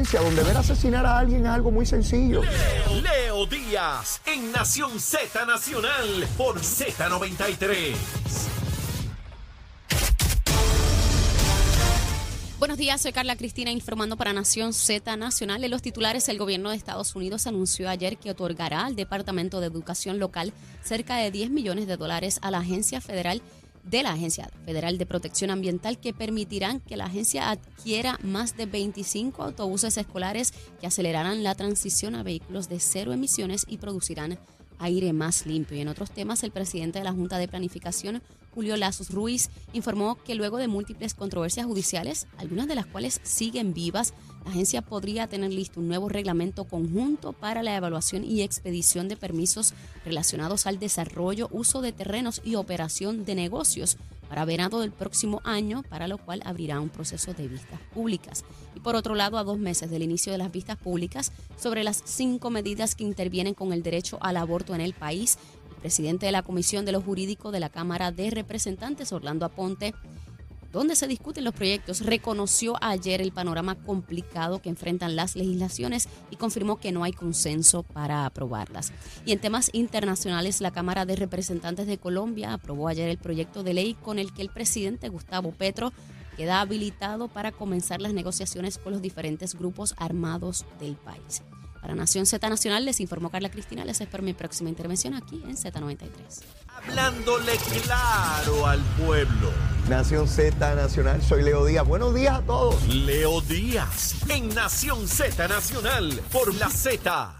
violencia, donde ver asesinar a alguien es algo muy sencillo. Leo, Leo Díaz en Nación Z Nacional por Z93. Buenos días, soy Carla Cristina informando para Nación Z Nacional. En los titulares, el gobierno de Estados Unidos anunció ayer que otorgará al Departamento de Educación Local cerca de 10 millones de dólares a la Agencia Federal de la Agencia Federal de Protección Ambiental que permitirán que la agencia adquiera más de 25 autobuses escolares que acelerarán la transición a vehículos de cero emisiones y producirán aire más limpio. Y en otros temas, el presidente de la Junta de Planificación, Julio Lazos Ruiz, informó que luego de múltiples controversias judiciales, algunas de las cuales siguen vivas, la agencia podría tener listo un nuevo reglamento conjunto para la evaluación y expedición de permisos relacionados al desarrollo, uso de terrenos y operación de negocios para verano del próximo año, para lo cual abrirá un proceso de vistas públicas. Y por otro lado, a dos meses del inicio de las vistas públicas sobre las cinco medidas que intervienen con el derecho al aborto en el país, el presidente de la Comisión de lo Jurídico de la Cámara de Representantes, Orlando Aponte, donde se discuten los proyectos, reconoció ayer el panorama complicado que enfrentan las legislaciones y confirmó que no hay consenso para aprobarlas. Y en temas internacionales, la Cámara de Representantes de Colombia aprobó ayer el proyecto de ley con el que el presidente Gustavo Petro queda habilitado para comenzar las negociaciones con los diferentes grupos armados del país. Para Nación Z Nacional les informó Carla Cristina. Les espero mi próxima intervención aquí en Z93. Hablándole claro al pueblo. Nación Z Nacional, soy Leo Díaz. Buenos días a todos. Leo Díaz en Nación Z Nacional por la Z.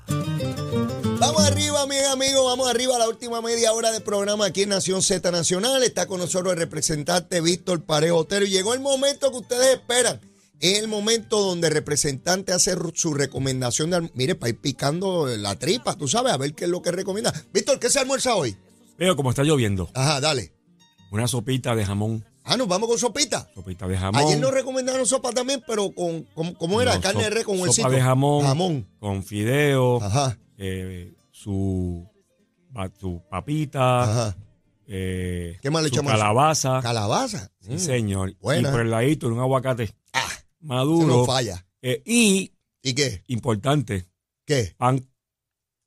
Vamos arriba, mis amigos, vamos arriba a la última media hora de programa aquí en Nación Z Nacional. Está con nosotros el representante Víctor Parejo Otero. Y llegó el momento que ustedes esperan. Es el momento donde el representante hace su recomendación de mire, para ir picando la tripa, tú sabes, a ver qué es lo que recomienda. Víctor, ¿qué se almuerza hoy? Veo como está lloviendo. Ajá, dale. Una sopita de jamón. Ah, nos vamos con sopita. Sopita de jamón. Ayer nos recomendaron sopa también, pero con, con ¿cómo era? No, Carne de sop- res con sopa huesito. de jamón. Jamón. Con fideo. Ajá, eh, su, su papita. ajá. eh, ¿Qué más le echamos? calabaza. Calabaza. Sí, Mm, señor. buena. Y por el ladito un aguacate Maduro. no falla. Eh, y, ¿Y qué? importante, ¿Qué? pan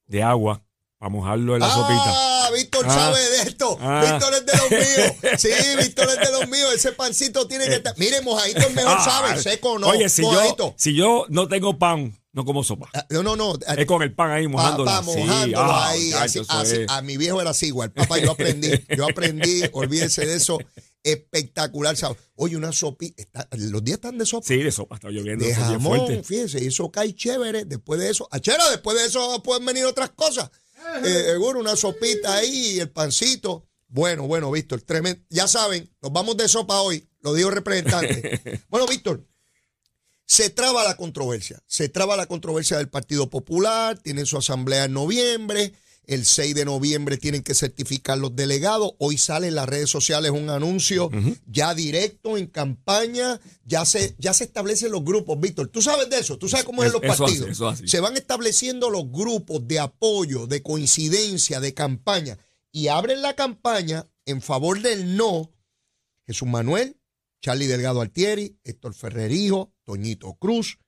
de agua para mojarlo en la ah, sopita. Víctor Ah. sabe de esto. Ah. Víctor es de los míos. Sí, Víctor es de los míos. Ese pancito tiene que estar. Mire, mojadito es mejor, Ah, ¿sabe? Seco no. Oye, si mojadito. yo, si yo no tengo pan, no como sopa. Ah, No, no, no. Es con el pan ahí mojándolo. Papá, mojándolo ahí. muchacho, así- así. A mi viejo era así igual. Papá, yo aprendí. Yo aprendí. Olvídese de eso. Espectacular. ¿sabe? Oye, una sopita. Los días están de sopa. Sí, de sopa, está lloviendo. de jamón, fuerte. fíjese, y eso cae chévere. Después de eso, achera, después de eso pueden venir otras cosas. Eh, seguro, una sopita ahí, el pancito. Bueno, bueno, Víctor, tremendo. Ya saben, nos vamos de sopa hoy, lo dijo el representante. bueno, Víctor, se traba la controversia. Se traba la controversia del Partido Popular, tienen su asamblea en noviembre. El 6 de noviembre tienen que certificar los delegados. Hoy sale en las redes sociales un anuncio ya directo en campaña. Ya se, ya se establecen los grupos, Víctor. ¿Tú sabes de eso? ¿Tú sabes cómo es los eso partidos? eso. Se van estableciendo los grupos de apoyo, de coincidencia, de campaña. Y abren la campaña en favor del no Jesús Manuel, Charlie Delgado Altieri, Héctor Ferrerijo, Toñito Cruz,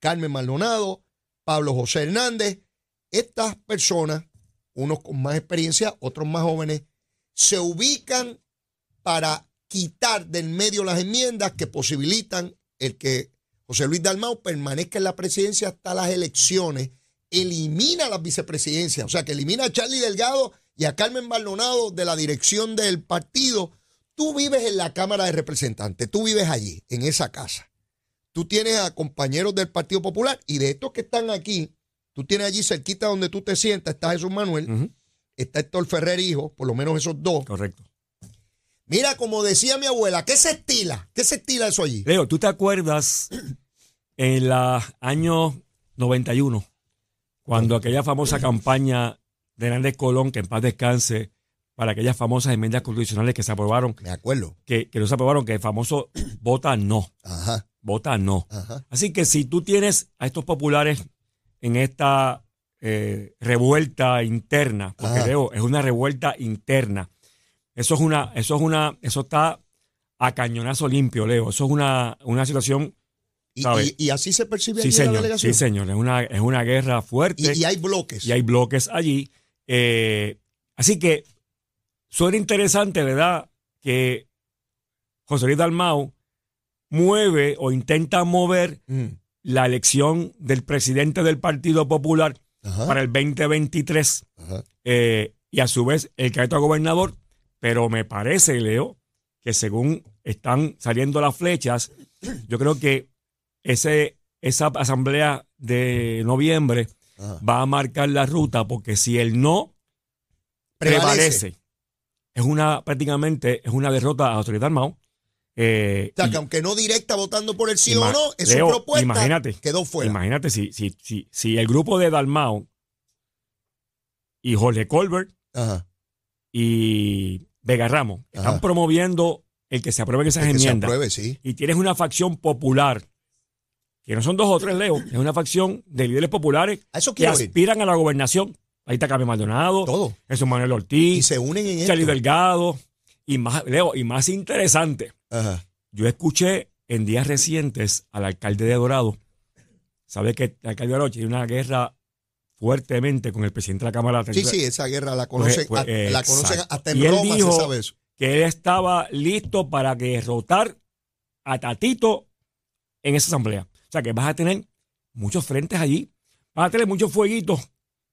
Carmen Maldonado, Pablo José Hernández. Estas personas, unos con más experiencia, otros más jóvenes, se ubican para quitar del medio las enmiendas que posibilitan el que José Luis Dalmau permanezca en la presidencia hasta las elecciones, elimina las vicepresidencias, o sea, que elimina a Charlie Delgado y a Carmen Maldonado de la dirección del partido. Tú vives en la Cámara de Representantes, tú vives allí, en esa casa. Tú tienes a compañeros del Partido Popular y de estos que están aquí, tú tienes allí cerquita donde tú te sientas, está Jesús Manuel, está Héctor Ferrer hijo, por lo menos esos dos. Correcto. Mira, como decía mi abuela, ¿qué se estila? ¿Qué se estila eso allí? Leo, ¿tú te acuerdas en los años 91, cuando aquella famosa campaña de Hernández Colón, que en paz descanse, para aquellas famosas enmiendas constitucionales que se aprobaron, Me acuerdo. que, que no se aprobaron, que el famoso vota no, Ajá, vota no. ajá. Así que si tú tienes a estos populares en esta eh, revuelta interna, porque Ajá. Leo, es una revuelta interna. Eso es una, eso es una, eso está a cañonazo limpio, Leo. Eso es una, una situación Y, ¿Sabe? y- y así se percibe Sí, allí en la señor. delegación. Sí, señor. Es una, es una guerra fuerte. Y, y hay bloques. y hay bloques allí. Eh, así que suena interesante, ¿verdad? Que José Luis Dalmau mueve o intenta mover Mm. La elección del presidente del Partido Popular Ajá, para el 2023 ajá. eh, y a su vez el candidato a gobernador, pero me parece, Leo, que según están saliendo las flechas, yo creo que ese, esa asamblea de noviembre Ajá. va a marcar la ruta porque si el no Prevalece. prevalece, es una prácticamente es una derrota a Autoridad Armado. Eh, O sea, y- que aunque no directa votando por el sí o no, es Leo, su propuesta imagínate, quedó fuera. imagínate si, si, si, si el grupo de Dalmao y Jorge Colbert Ajá. y Vega Ramos están promoviendo el que se aprueben esas se enmiendas apruebe, sí. y tienes una facción popular que no son dos o tres, Leo, es una facción de líderes populares A eso que ir. aspiran a la gobernación. Ahí está Carmen Maldonado, Todo. Jesús Manuel Y Ortiz, se unen en Charlie esto. Delgado, y más, Leo, y más interesante, Ajá. yo escuché en días recientes al alcalde de Dorado, sabe que el alcalde de Dorado tiene una guerra fuertemente con el presidente de la Cámara Sí, sí, esa guerra la conocen, Pues, a- pues, la conocen hasta en Y él Roma, dijo- se sabe eso. que él estaba listo para derrotar a Tatito en esa asamblea. O sea que vas a tener muchos frentes allí, vas a tener muchos fueguitos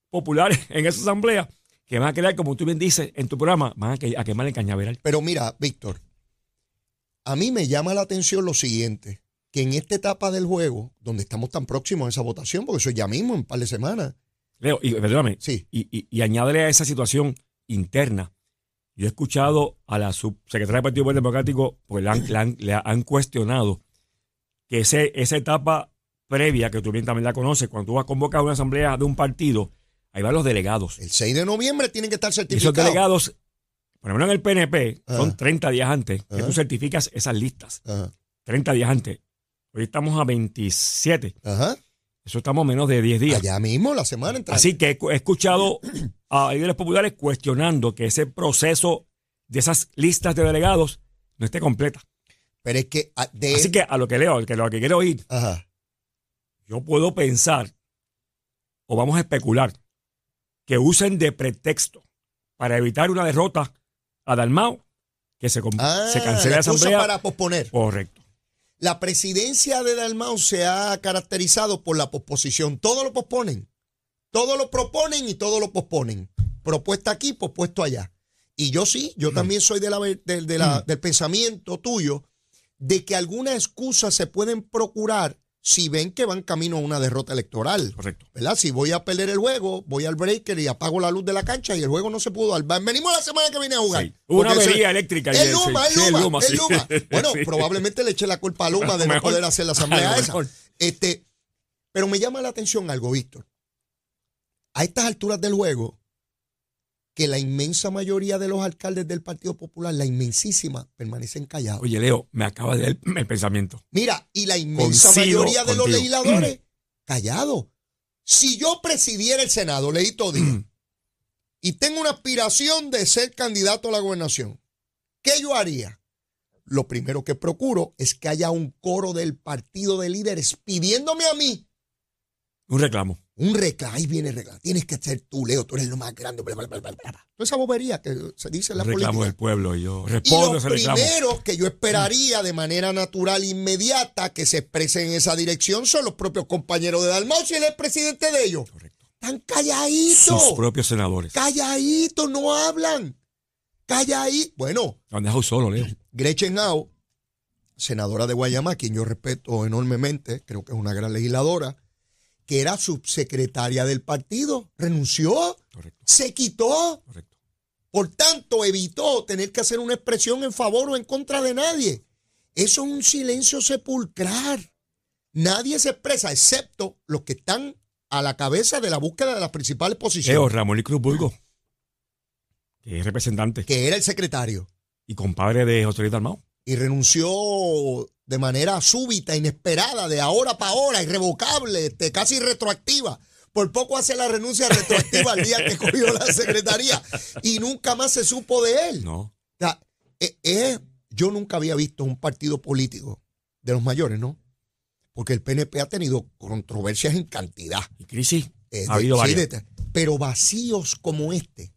populares en esa asamblea que van a crear, como tú bien dices en tu programa, van a, que- a quemar el cañaveral. Pero mira, Víctor, a mí me llama la atención lo siguiente, que en esta etapa del juego, donde estamos tan próximos a esa votación, porque eso es ya mismo, en un par de semanas, Leo, y perdóname, sí, y, y, y añádele a esa situación interna. Yo he escuchado a la subsecretaria del Partido Popular Democrático, pues le han, le han- le han cuestionado que ese, esa etapa previa, que tú bien también la conoces, cuando tú vas a convocar una asamblea de un partido, ahí van los delegados. el 6 de noviembre tienen que estar Y esos certificados. delegados, por lo menos en el PNP, son Ajá. 30 días antes que Ajá. tú certificas esas listas. Ajá, 30 días antes. Hoy estamos a 27. ajá, Eso estamos a menos de 10 días. allá mismo, la semana entra. Así que he escuchado a líderes populares cuestionando que ese proceso de esas listas de delegados no esté completa. Pero es que ah, de... Así que a lo que leo, que lo que quiero oír, Ajá, yo puedo pensar o vamos a especular que usen de pretexto para evitar una derrota a Dalmau que se, Ah, se cancele la excusa asamblea. para posponer. Correcto. La presidencia de Dalmau se ha caracterizado por la posposición. Todo lo posponen. Todo lo proponen y todo lo posponen. Propuesta aquí, pospuesto allá. Y yo sí, yo también soy de la, del- de la- del pensamiento tuyo de que algunas excusas se pueden procurar si ven que van camino a una derrota electoral. Correcto. ¿Verdad? Si voy a perder el juego, voy al breaker y apago la luz de la cancha y el juego no se pudo dar. Venimos la semana que viene a jugar. Sí. Hubo una avería eléctrica. ayer, Luma, Sí, Luma, sí. Luma. Bueno, Sí. probablemente le eche la culpa a Luma de no poder hacer la asamblea esa. Este, pero me llama la atención algo, Víctor. A estas alturas del juego, que la inmensa mayoría de los alcaldes del Partido Popular, la inmensísima, permanecen callados. Oye, Leo, me acaba de dar el, el pensamiento. Mira, y la inmensa mayoría de los legisladores, callados. Si yo presidiera el Senado, Leito Díaz, y tengo una aspiración de ser candidato a la gobernación, ¿qué yo haría? Lo primero que procuro es que haya un coro del partido de líderes pidiéndome a mí Un reclamo. Un reclamo. Ahí viene el reclamo. Tienes que ser tú, Leo, tú eres lo más grande. Bla, bla, bla, bla, bla. Toda esa bobería que se dice en la reclamo política. del pueblo. Y yo Y respondo lo ese reclamo. primero que yo esperaría de manera natural, inmediata, que se expresen en esa dirección son los propios compañeros de Dalmau, si él es presidente de ellos. Correcto. Están calladitos. Sus propios senadores. Calladitos, no hablan. Calladitos. Bueno, Lo han dejado solo, Leo. Gretchen Howe, senadora de Guayama, a quien yo respeto enormemente, creo que es una gran legisladora, que era subsecretaria del partido, renunció, Correcto, se quitó. correcto. Por tanto, evitó tener que hacer una expresión en favor o en contra de nadie. Eso es un silencio sepulcral. Nadie se expresa, excepto los que están a la cabeza de la búsqueda de las principales posiciones, Ramón y Cruz Burgo, que es representante que era el secretario, y compadre de José Luis Dalmau. y renunció de manera súbita, inesperada, de ahora para ahora, irrevocable, este, casi retroactiva. Por poco hace la renuncia retroactiva al día que cogió la secretaría y nunca más se supo de él. No. O sea, eh, eh, yo nunca había visto un partido político de los mayores, ¿no? porque el PNP ha tenido controversias en cantidad. Y crisis, Eh, ha de- habido sí, varias. de- pero vacíos como este.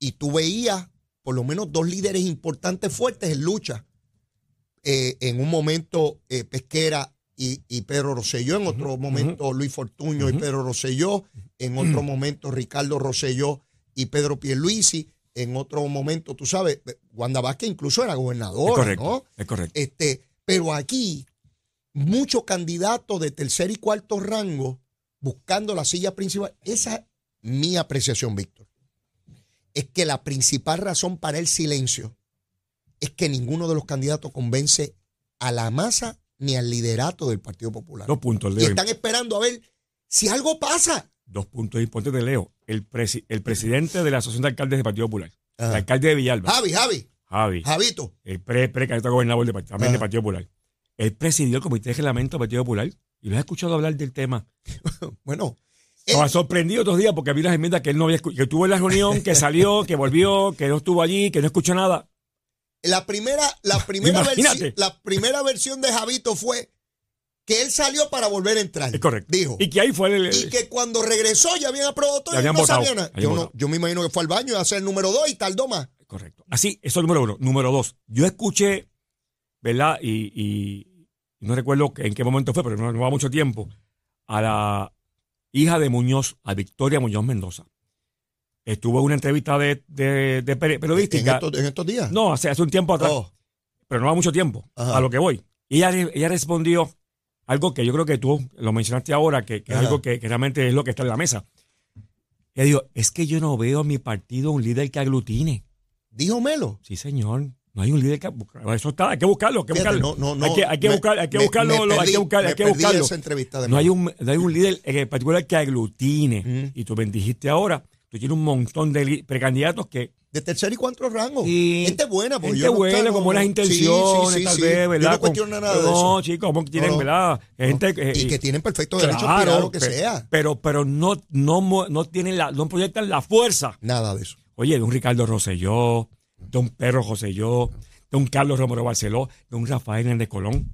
Y tú veías por lo menos dos líderes importantes fuertes en lucha. Eh, en un momento eh, Pesquera y, y Pedro Rosselló, en otro momento Luis Fortuño y. Pedro Rosselló, en otro momento Ricardo Rosselló y Pedro Pierluisi, en otro momento, tú sabes, Wanda Vázquez incluso era Es gobernadora, correcto. ¿no? Es correcto. Este, pero aquí, muchos candidatos de tercer y cuarto rango buscando la silla principal. Esa es mi apreciación, Víctor. Es que la principal razón para el silencio es que ninguno de los candidatos convence a la masa ni al liderato del Partido Popular. Dos puntos, y Leo. están esperando a ver si algo pasa. Dos puntos importantes Leo. El, presi- el presidente de la Asociación de Alcaldes del Partido Popular, el Ajá. alcalde de Villalba, Javi, Javi, Javi, Javito. el pre, pre gobernador del, también del Partido Popular. Él presidió el Comité de Reglamento del Partido Popular y lo he escuchado hablar del tema. Bueno, Estaba sorprendido otros días porque había unas enmiendas que él no había escuchado, que estuvo en la reunión, que salió, que volvió, que no estuvo allí, que no escuchó nada. La primera, la primera, Imagínate. la primera versión de Javito fue que él salió para volver a entrar. Es correcto. Dijo. Y que ahí fue el. Y que cuando regresó ya habían aprobado todo y no votado, sabía nada. Yo, no, votado. yo me imagino que fue al baño a hacer el número dos y tardó más. Correcto. Así, eso es número uno. Número dos, yo escuché, ¿verdad? Y, y no recuerdo en qué momento fue, pero no, no va mucho tiempo, a la hija de Muñoz, a Victoria Muñoz Mendoza. Estuvo en una entrevista de, de- de peri- En periodística. estos, en estos días. No, hace, hace un tiempo atrás, Oh, pero no va mucho tiempo, Ajá. a lo que voy. Y ella, ella respondió algo que yo creo que tú lo mencionaste ahora, que, que es algo que, que realmente es lo que está en la mesa. Ella dijo, es que yo no veo a mi partido un líder que aglutine. dijo Melo. Sí, señor. No hay un líder que eso está, hay que buscarlo, hay que Fíjate, buscarlo. no, no, no, hay que, hay que me- buscar, hay que me- buscarlo, me hay que buscar, me hay que perdí buscarlo. No hay un, no hay un líder en particular que aglutine. Y tú me dijiste ahora, tú tienes un montón de precandidatos que De tercer y cuarto rango. Sí. Gente buena. porque gente yo buena, no, con buenas no. intenciones, Sí, sí, tal vez. ¿verdad? Yo no cuestiono nada de no, eso. chicos, como que tienen, No, no. ¿verdad? Gente Y que tienen perfecto derecho a lo que pe- sea. Pero, pero no, no, no tienen la, no proyectan la fuerza. Nada de eso. Oye, de un Ricardo Rosselló, de un Pedro Rosselló, de un Carlos Romero Barceló, de un Rafael Hernández Colón,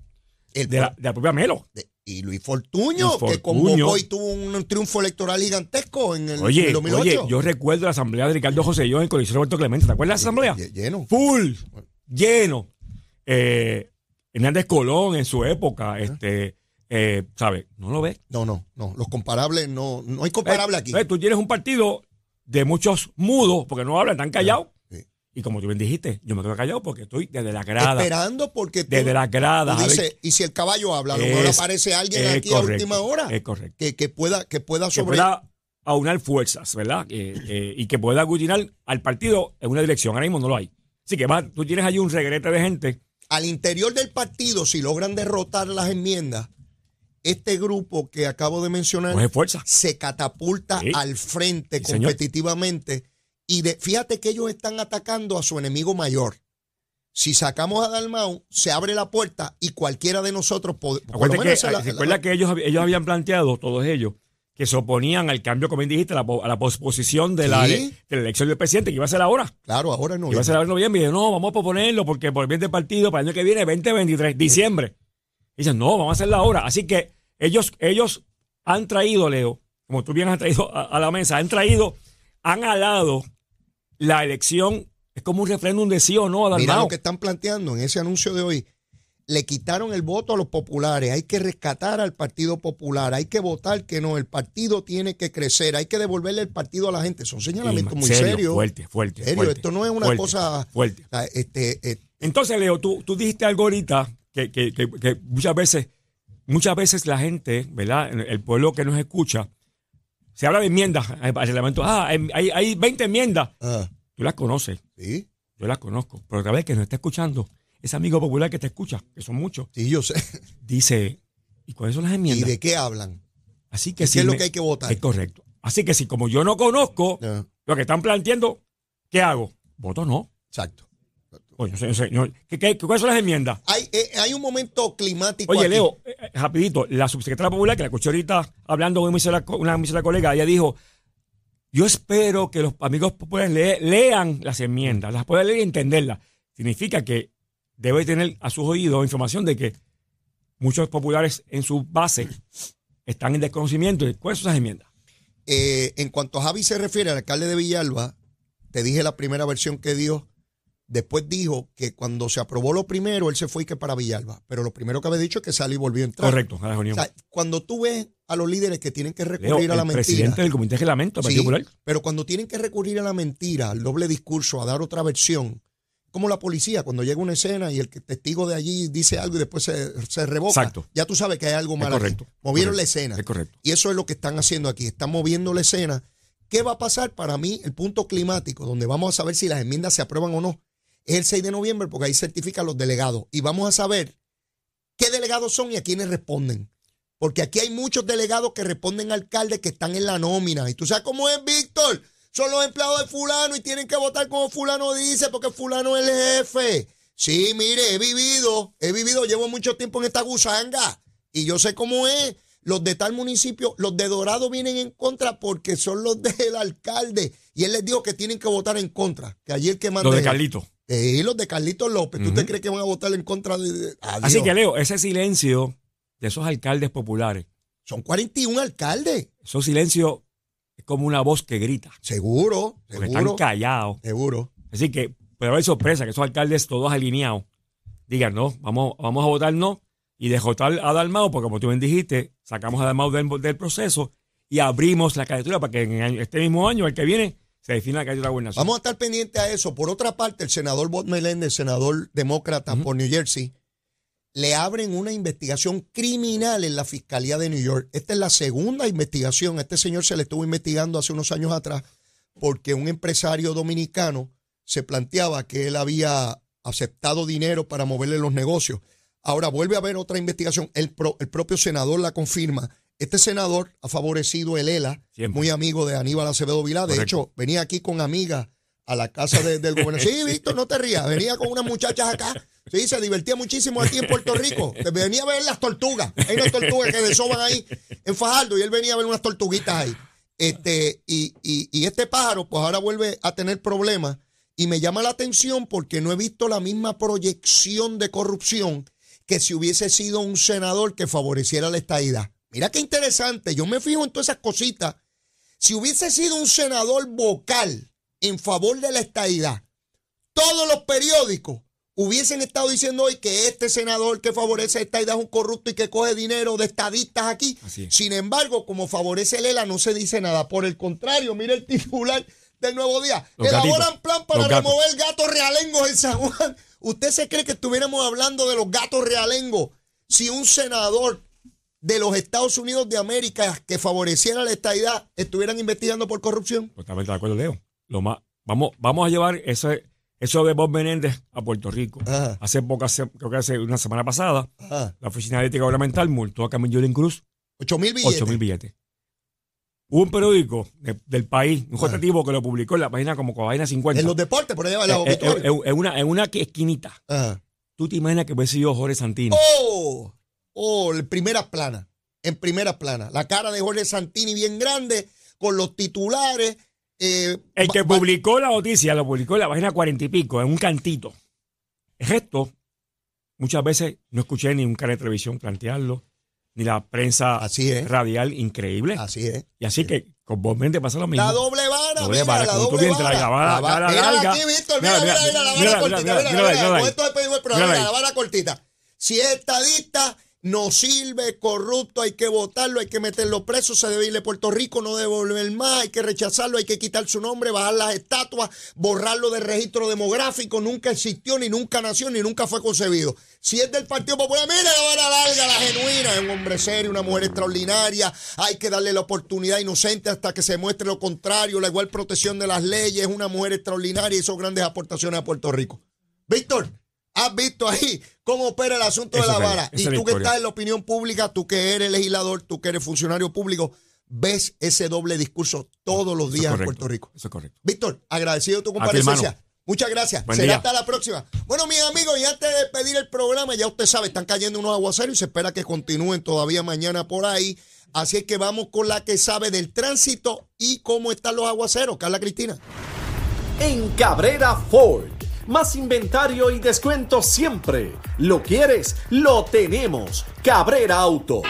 El de la, de la propia Melo. de- y Luis Fortuño, Luis que convocó y tuvo un triunfo electoral gigantesco en el, en Oye, el 2008. oye, yo recuerdo la asamblea de Ricardo Rosselló en el Coliseo Roberto Clemente. ¿Te acuerdas de la asamblea? Lle- Lleno. Full, lleno. Eh, Hernández Colón en su época, este, eh, ¿sabes? No lo ves. No, no, no. Los comparables, no, no hay comparable Eh, aquí. tú tienes un partido de muchos mudos, porque no hablan, están callados. Y como tú bien dijiste, yo me quedo callado porque estoy desde la grada. Esperando porque tú, Desde las gradas. tú a ver- dices, y si el caballo habla, a lo mejor aparece alguien aquí a correcto, última hora Es correcto. que, que pueda, que pueda Que sobre. pueda aunar fuerzas, ¿verdad? Eh, eh, y que pueda aglutinar al partido en una dirección. Ahora mismo no lo hay. Así que va, tú tienes allí un regrete de gente. Al interior del partido, si logran derrotar las enmiendas, este grupo que acabo de mencionar fuerza. se catapulta Sí. al frente Sí, señor. Y de, fíjate que ellos están atacando a su enemigo mayor. Si sacamos a Dalmau, se abre la puerta y cualquiera de nosotros la- recuerda que ellos, ellos habían planteado, todos ellos, que se oponían al cambio, como bien dijiste, a la, a la posposición de, la, de la elección del presidente, que iba a ser ahora. Claro, ahora no. Iba a ser ahora en noviembre. Y yo, no, vamos a proponerlo porque por el bien del partido, para el año que viene, 2023, diciembre. Y dicen, no, vamos a hacerla ahora. Así que ellos, ellos han traído, Leo, como tú bien has traído a, a la mesa, han traído, han alado la elección, es como un referéndum de sí o no a Mira lo que están planteando en ese anuncio de hoy. Le quitaron el voto a los populares. Hay que rescatar al Partido Popular. Hay que votar que no. El partido tiene que crecer. Hay que devolverle el partido a la gente. Son señalamientos Y, muy serio, serios. Fuerte, fuerte. Serio, fuerte, esto no es una fuerte, cosa- Fuerte. Sea, Este, eh, Entonces, Leo, tú, tú dijiste algo ahorita que, que- que- que muchas veces, muchas veces la gente, ¿verdad? El pueblo que nos escucha, se habla de enmiendas al reglamento. Ah, em- hay, hay 20 enmiendas. ah, Tú las conoces, sí, yo las conozco. Pero otra vez que nos está escuchando, ese amigo popular que te escucha, que son muchos, sí, yo sé. dice, ¿y cuáles son las ¿Y enmiendas? de qué hablan? Así que ¿Qué si es lo me- que hay que votar? Es correcto. Así que si como yo no conozco lo que están planteando, ¿qué hago? Voto no. exacto. Oye, sé, ¿qué- qué- ¿cuáles son las enmiendas? Hay, eh, hay un momento climático. Oye, aquí. Leo, eh, eh, rapidito, la subsecretaria popular, que la escuché ahorita hablando con una emisora colega, ella dijo, yo espero que los amigos populares le- lean las enmiendas, las puedan leer y entenderlas. Significa que debe tener a sus oídos información de que muchos populares en su base están en desconocimiento de cuáles son esas enmiendas. Eh, en cuanto a Javi se refiere, al alcalde de Villalba, te dije la primera versión que dio. Después dijo que cuando se aprobó lo primero, él se fue y que para Villalba. Pero lo primero que había dicho es que salió y volvió a entrar. Correcto, a la O reunión. sea, cuando tú ves a los líderes que tienen que Leo, recurrir a la el mentira. presidente del Comité de Reglamento Sí, pero cuando tienen que recurrir a la mentira, al doble discurso, a dar otra versión, como la policía, cuando llega una escena y el que- testigo de allí dice algo y después se, se revoca, Exacto. ya tú sabes que hay algo Es mal. ahí. correcto. Movieron correcto, la escena. Es correcto. Y eso es lo que están haciendo aquí. Están moviendo la escena. ¿Qué va a pasar? Para mí, el punto climático, donde vamos a saber si las enmiendas se aprueban o no, es el 6 de noviembre, porque ahí certifican los delegados. Y vamos a saber qué delegados son y a quiénes responden. Porque aquí hay muchos delegados que responden a alcaldes que están en la nómina. Y tú sabes cómo es, Víctor. Son los empleados de fulano y tienen que votar como fulano dice, porque fulano es el jefe. Sí, mire, he vivido, he vivido, llevo mucho tiempo en esta gusanga. Y yo sé cómo es. Los de tal municipio, los de Dorado vienen en contra porque son los del alcalde. Y él les dijo que tienen que votar en contra. Que el que manda. Lo de. Carlito. Eh, los de Carlitos López. ¿Tú te crees que van a votar en contra de.? de- Adiós. Así que, Leo, ese silencio de esos alcaldes populares, Son 41 alcaldes. esos silencios es como una voz que grita. Seguro, seguro. están callados. Seguro. Así que puede haber sorpresa que esos alcaldes todos alineados digan, no, vamos, vamos a votar no y de votar a Dalmau, porque como tú bien dijiste, sacamos a Dalmau del, del proceso y abrimos la candidatura para que en este mismo año, el que viene, se defina la candidatura a gobernación. Vamos a estar pendientes a eso. Por otra parte, el senador Bob Meléndez, senador demócrata por New Jersey, le abren una investigación criminal en la Fiscalía de New York. Esta es la segunda investigación. A este señor se le estuvo investigando hace unos años atrás porque un empresario dominicano se planteaba que él había aceptado dinero para moverle los negocios. Ahora vuelve a haber otra investigación. El, pro- el propio senador la confirma. Este senador ha favorecido el ELA, Siempre. muy amigo de Aníbal Acevedo Vilá. De Correcto. hecho, venía aquí con amigas a la casa de- del gobernador. Sí, Víctor, no te rías. Venía con unas muchachas acá. Sí, se divertía muchísimo aquí en Puerto Rico. Venía a ver las tortugas. Hay unas tortugas que desoban ahí en Fajardo y él venía a ver unas tortuguitas ahí. Este, y, y- y este pájaro, pues ahora vuelve a tener problemas. Y me llama la atención porque no he visto la misma proyección de corrupción que si hubiese sido un senador que favoreciera la estadidad. Mira qué interesante. Yo me fijo en todas esas cositas. Si hubiese sido un senador vocal en favor de la estadidad, todos los periódicos hubiesen estado diciendo hoy que este senador que favorece la estadidad es un corrupto y que coge dinero de estadistas aquí. Es. Sin embargo, como favorece el ELA, no se dice nada. Por el contrario, mire el titular del Nuevo Día. Los Elaboran gatitos. plan para remover gatos realengos en San Juan. ¿Usted se cree que estuviéramos hablando de los gatos realengos si un senador de los Estados Unidos de América que favoreciera la estadidad estuvieran investigando por corrupción? Totalmente de acuerdo, Leo. Lo más, vamos, vamos a llevar ese, eso de Bob Menéndez a Puerto Rico. Ajá. Hace poco, hace- creo que hace una semana pasada, Ajá. la Oficina de Ética Gubernamental multó a Camille Yolín Cruz 8 mil billetes. 8 mil billetes. Hubo un periódico de- del país, un rotativo que lo publicó en la página como página 50. En los deportes, por allá en la Eh, eh, obituaria. eh, en una, en una esquinita. Ajá. ¿Tú te imaginas que hubiese sido Jorge Santini? Oh, oh, en primera plana. En primera plana. La cara de Jorge Santini bien grande, con los titulares. eh, El que publicó la noticia lo publicó en la página cuarenta y pico, en un cantito. El resto, muchas veces no escuché ni un canal de televisión plantearlo, ni la prensa Así es. radial increíble. Así es. y así que con Bob Méndez pasa lo mismo. La doble vara, Doble mira, la doble vara. traes, la vara- La va- vara mírala larga. aquí, Víctor, mira, Mira, mira, mira, mira, la mira, vara mira, cortita, mira, mira, mira, mira, mira, Mira mira, la cortita. No sirve, corrupto, hay que votarlo, hay que meterlo preso, se debe irle a Puerto Rico, no debe volver más, hay que rechazarlo, hay que quitar su nombre, bajar las estatuas, borrarlo del registro demográfico, nunca existió, ni nunca nació, ni nunca fue concebido. Si es del Partido Popular, mira la vara larga, la genuina, es un hombre serio, una mujer extraordinaria, hay que darle la oportunidad inocente hasta que se muestre lo contrario, la igual protección de las leyes, es una mujer extraordinaria y hizo grandes aportaciones a Puerto Rico. Víctor, ¿has visto ahí cómo opera el asunto Eso de la es, vara? Y tú que estás en la opinión pública, tú que eres legislador, tú que eres funcionario público, ves ese doble discurso todos los días en Puerto Rico. Eso es correcto. Víctor, agradecido de tu comparecencia. Muchas gracias. Buen Será día. hasta la próxima. Bueno, mis amigos, y antes de pedir el programa, ya usted sabe, están cayendo unos aguaceros y se espera que continúen todavía mañana por ahí. Así es que vamos con la que sabe del tránsito y cómo están los aguaceros. Carla Cristina. En Cabrera Ford, Más inventario y descuento siempre. ¿Lo quieres? Lo tenemos. Cabrera Auto.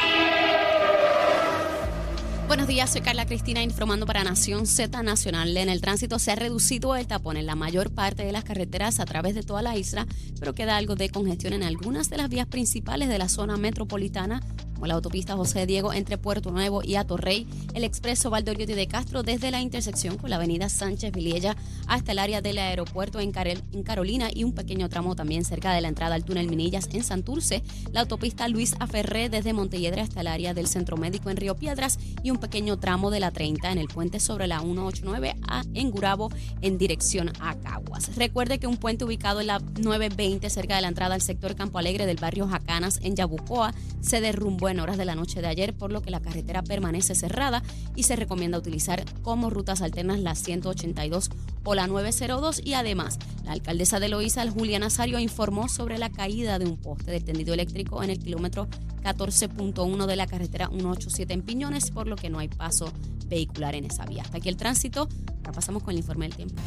Buenos días, soy Carla Cristina informando para Nación Z Nacional. En el tránsito se ha reducido el tapón en la mayor parte de las carreteras a través de toda la isla, pero queda algo de congestión en algunas de las vías principales de la zona metropolitana la autopista José Diego entre Puerto Nuevo y Atorrey, el expreso Valdoriotti de Castro desde la intersección con la avenida Sánchez Villella hasta el área del aeropuerto en, Carolina y un pequeño tramo también cerca de la entrada al túnel Minillas en Santurce, la autopista Luis Aferré desde Montelledra hasta el área del Centro Médico en Río Piedras y un pequeño tramo de la 30 en el puente sobre la 189 a en Gurabo en dirección a Caguas. Recuerde que un puente ubicado en la 920 cerca de la entrada al sector Campo Alegre del barrio Jacanas en Yabucoa se derrumbó en horas de la noche de ayer, por lo que la carretera permanece cerrada y se recomienda utilizar como rutas alternas la 182 o la 902 y además la alcaldesa de Loíza, Julia Nazario, informó sobre la caída de un poste del tendido eléctrico en el kilómetro 14.1 de la carretera 187 en Piñones, por lo que no hay paso vehicular en esa vía. Hasta aquí el tránsito. Ahora pasamos con el informe del tiempo.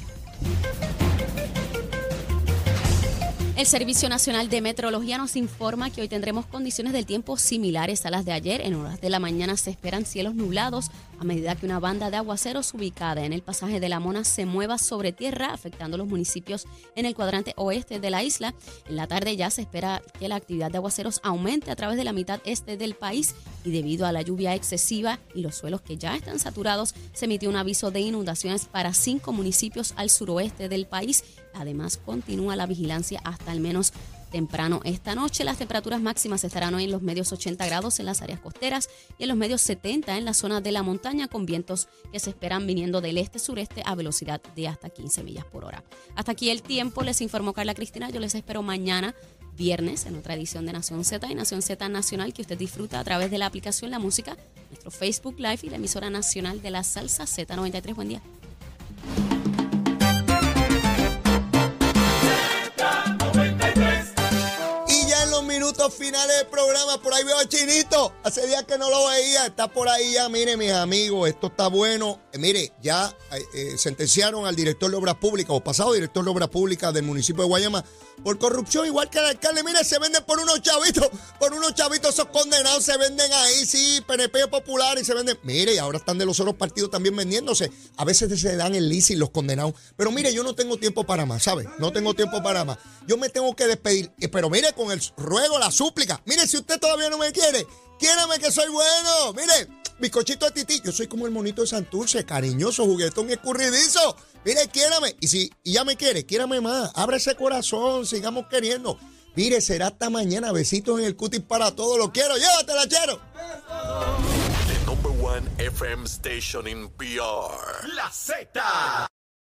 El Servicio Nacional de Meteorología nos informa que hoy tendremos condiciones del tiempo similares a las de ayer. En horas de la mañana se esperan cielos nublados a medida que una banda de aguaceros ubicada en el pasaje de la Mona se mueva sobre tierra, afectando los municipios en el cuadrante oeste de la isla. En la tarde ya se espera que la actividad de aguaceros aumente a través de la mitad este del país y debido a la lluvia excesiva y los suelos que ya están saturados, se emitió un aviso de inundaciones para cinco municipios al suroeste del país Además, continúa la vigilancia hasta al menos temprano esta noche. Las temperaturas máximas estarán hoy en los medios 80 grados en las áreas costeras y en los medios 70 en la zona de la montaña con vientos que se esperan viniendo del este-sureste a velocidad de hasta 15 millas por hora. Hasta aquí el tiempo, les informó Carla Cristina. Yo les espero mañana viernes en otra edición de Nación Z y Nación Z Nacional que usted disfruta a través de la aplicación La Música, nuestro Facebook Live y la emisora nacional de la salsa Z93. Buen día. Finales del programa. Por ahí veo a Chinito. Hace días que no lo veía. Está por ahí ya. Mire, mis amigos, esto está bueno. Eh, mire, ya eh, eh, sentenciaron al director de Obras Públicas o pasado director de Obras Públicas del municipio de Guayama por corrupción, igual que el alcalde. Mire, se venden por unos chavitos. Por unos chavitos esos condenados se venden ahí, sí, PNP popular y se venden. Mire, y ahora están de los otros partidos también vendiéndose. A veces se dan el y los condenados. Pero mire, yo no tengo tiempo para más, ¿sabe? No tengo tiempo para más. Yo me tengo que despedir. Pero mire, con el ruego, la súplica. Mire, si usted todavía no me quiere, quiérame que soy bueno. Mire, bizcochito de tití. Yo soy como el monito de Santurce, cariñoso, juguetón y escurridizo. Mire, quiérame. Y si ya me quiere, quiérame más. Abre ese corazón, sigamos queriendo. Mire, será hasta mañana. Besitos en el cutis para todos. Lo quiero. Llévatela, chero. The number one FM station in PR. La Z.